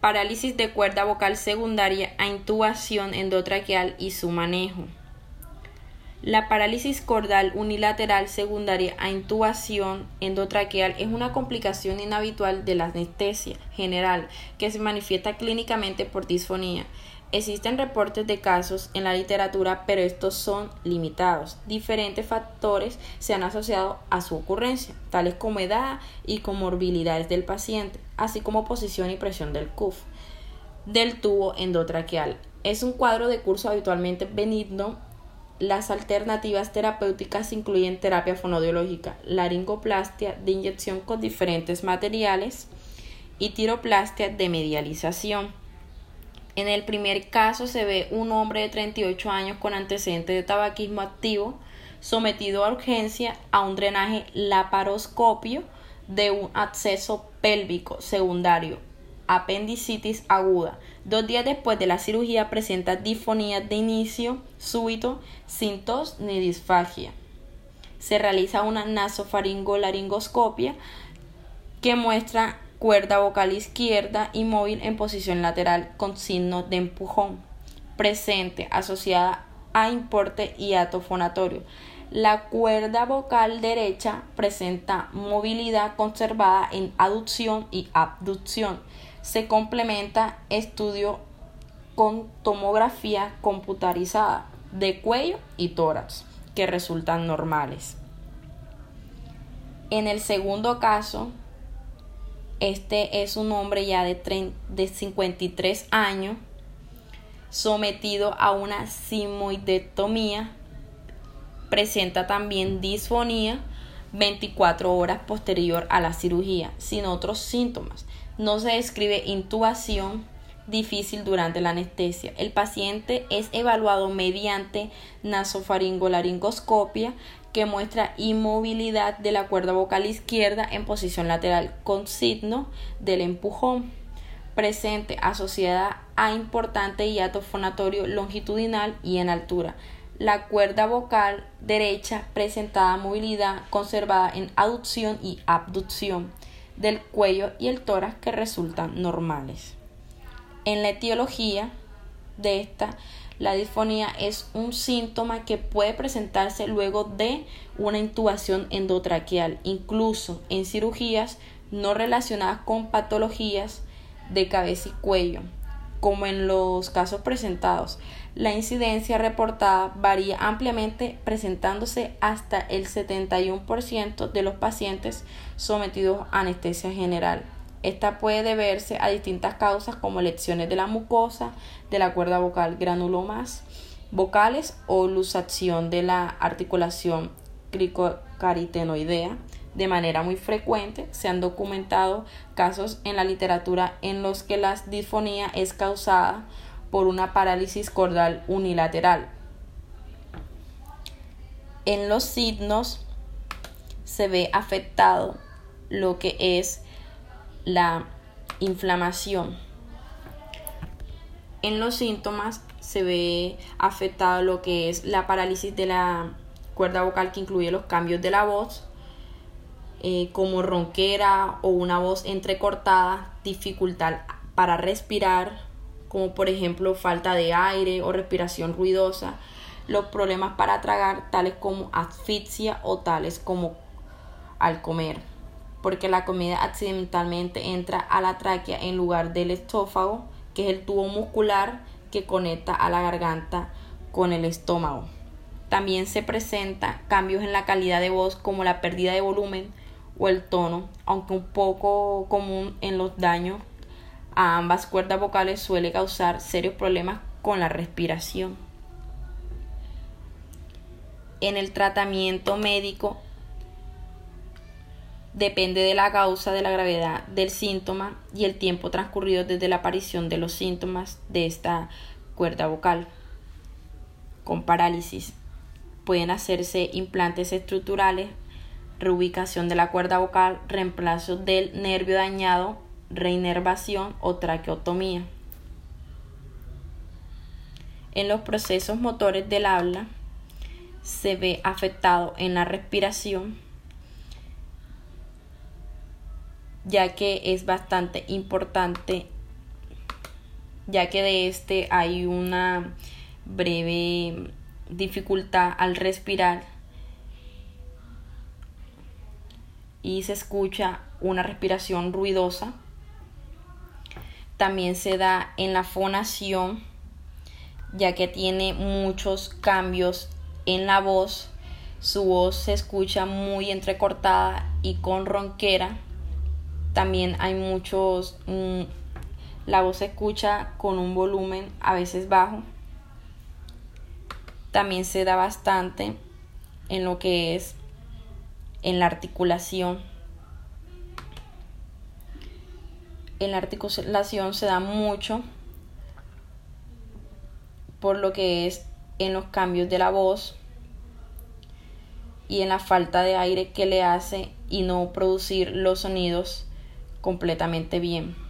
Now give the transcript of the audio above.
parálisis de cuerda vocal secundaria a intubación endotraqueal y su manejo. La parálisis cordal unilateral secundaria a intubación endotraqueal es una complicación inhabitual de la anestesia general que se manifiesta clínicamente por disfonía. Existen reportes de casos en la literatura, pero estos son limitados. Diferentes factores se han asociado a su ocurrencia, tales como edad y comorbilidades del paciente, así como posición y presión del CUF del tubo endotraqueal. Es un cuadro de curso habitualmente benigno. Las alternativas terapéuticas incluyen terapia fonodiológica, laringoplastia de inyección con diferentes materiales y tiroplastia de medialización. En el primer caso se ve un hombre de 38 años con antecedentes de tabaquismo activo sometido a urgencia a un drenaje laparoscopio de un acceso pélvico secundario, apendicitis aguda. Dos días después de la cirugía presenta disfonía de inicio súbito sin tos ni disfagia. Se realiza una nasofaringolaringoscopia que muestra cuerda vocal izquierda inmóvil en posición lateral con signo de empujón, presente, asociada a importe y atofonatorio. La cuerda vocal derecha presenta movilidad conservada en aducción y abducción. Se complementa estudio con tomografía computarizada de cuello y tórax, que resultan normales. En el segundo caso, este es un hombre ya de, de 53 años sometido a una simoidectomía. Presenta también disfonía 24 horas posterior a la cirugía, sin otros síntomas. No se describe intubación difícil durante la anestesia. El paciente es evaluado mediante nasofaringolaringoscopia que muestra inmovilidad de la cuerda vocal izquierda en posición lateral con signo del empujón presente asociada a importante hiato fonatorio longitudinal y en altura. La cuerda vocal derecha presentada movilidad conservada en aducción y abducción del cuello y el tórax que resultan normales. En la etiología de esta la disfonía es un síntoma que puede presentarse luego de una intubación endotraqueal, incluso en cirugías no relacionadas con patologías de cabeza y cuello, como en los casos presentados. La incidencia reportada varía ampliamente, presentándose hasta el 71% de los pacientes sometidos a anestesia general. Esta puede deberse a distintas causas como lesiones de la mucosa, de la cuerda vocal, granulomas vocales o luxación de la articulación cricocaritenoidea. De manera muy frecuente se han documentado casos en la literatura en los que la disfonía es causada por una parálisis cordal unilateral. En los signos se ve afectado lo que es la inflamación. En los síntomas se ve afectado lo que es la parálisis de la cuerda vocal que incluye los cambios de la voz, eh, como ronquera o una voz entrecortada, dificultad para respirar, como por ejemplo falta de aire o respiración ruidosa, los problemas para tragar, tales como asfixia o tales como al comer porque la comida accidentalmente entra a la tráquea en lugar del estófago, que es el tubo muscular que conecta a la garganta con el estómago. También se presenta cambios en la calidad de voz como la pérdida de volumen o el tono, aunque un poco común en los daños a ambas cuerdas vocales suele causar serios problemas con la respiración. En el tratamiento médico depende de la causa de la gravedad del síntoma y el tiempo transcurrido desde la aparición de los síntomas de esta cuerda vocal. Con parálisis pueden hacerse implantes estructurales, reubicación de la cuerda vocal, reemplazo del nervio dañado, reinervación o traqueotomía. En los procesos motores del habla se ve afectado en la respiración, ya que es bastante importante ya que de este hay una breve dificultad al respirar y se escucha una respiración ruidosa. También se da en la fonación, ya que tiene muchos cambios en la voz. Su voz se escucha muy entrecortada y con ronquera. También hay muchos... Mm, la voz se escucha con un volumen a veces bajo. También se da bastante en lo que es en la articulación. En la articulación se da mucho por lo que es en los cambios de la voz y en la falta de aire que le hace y no producir los sonidos completamente bien.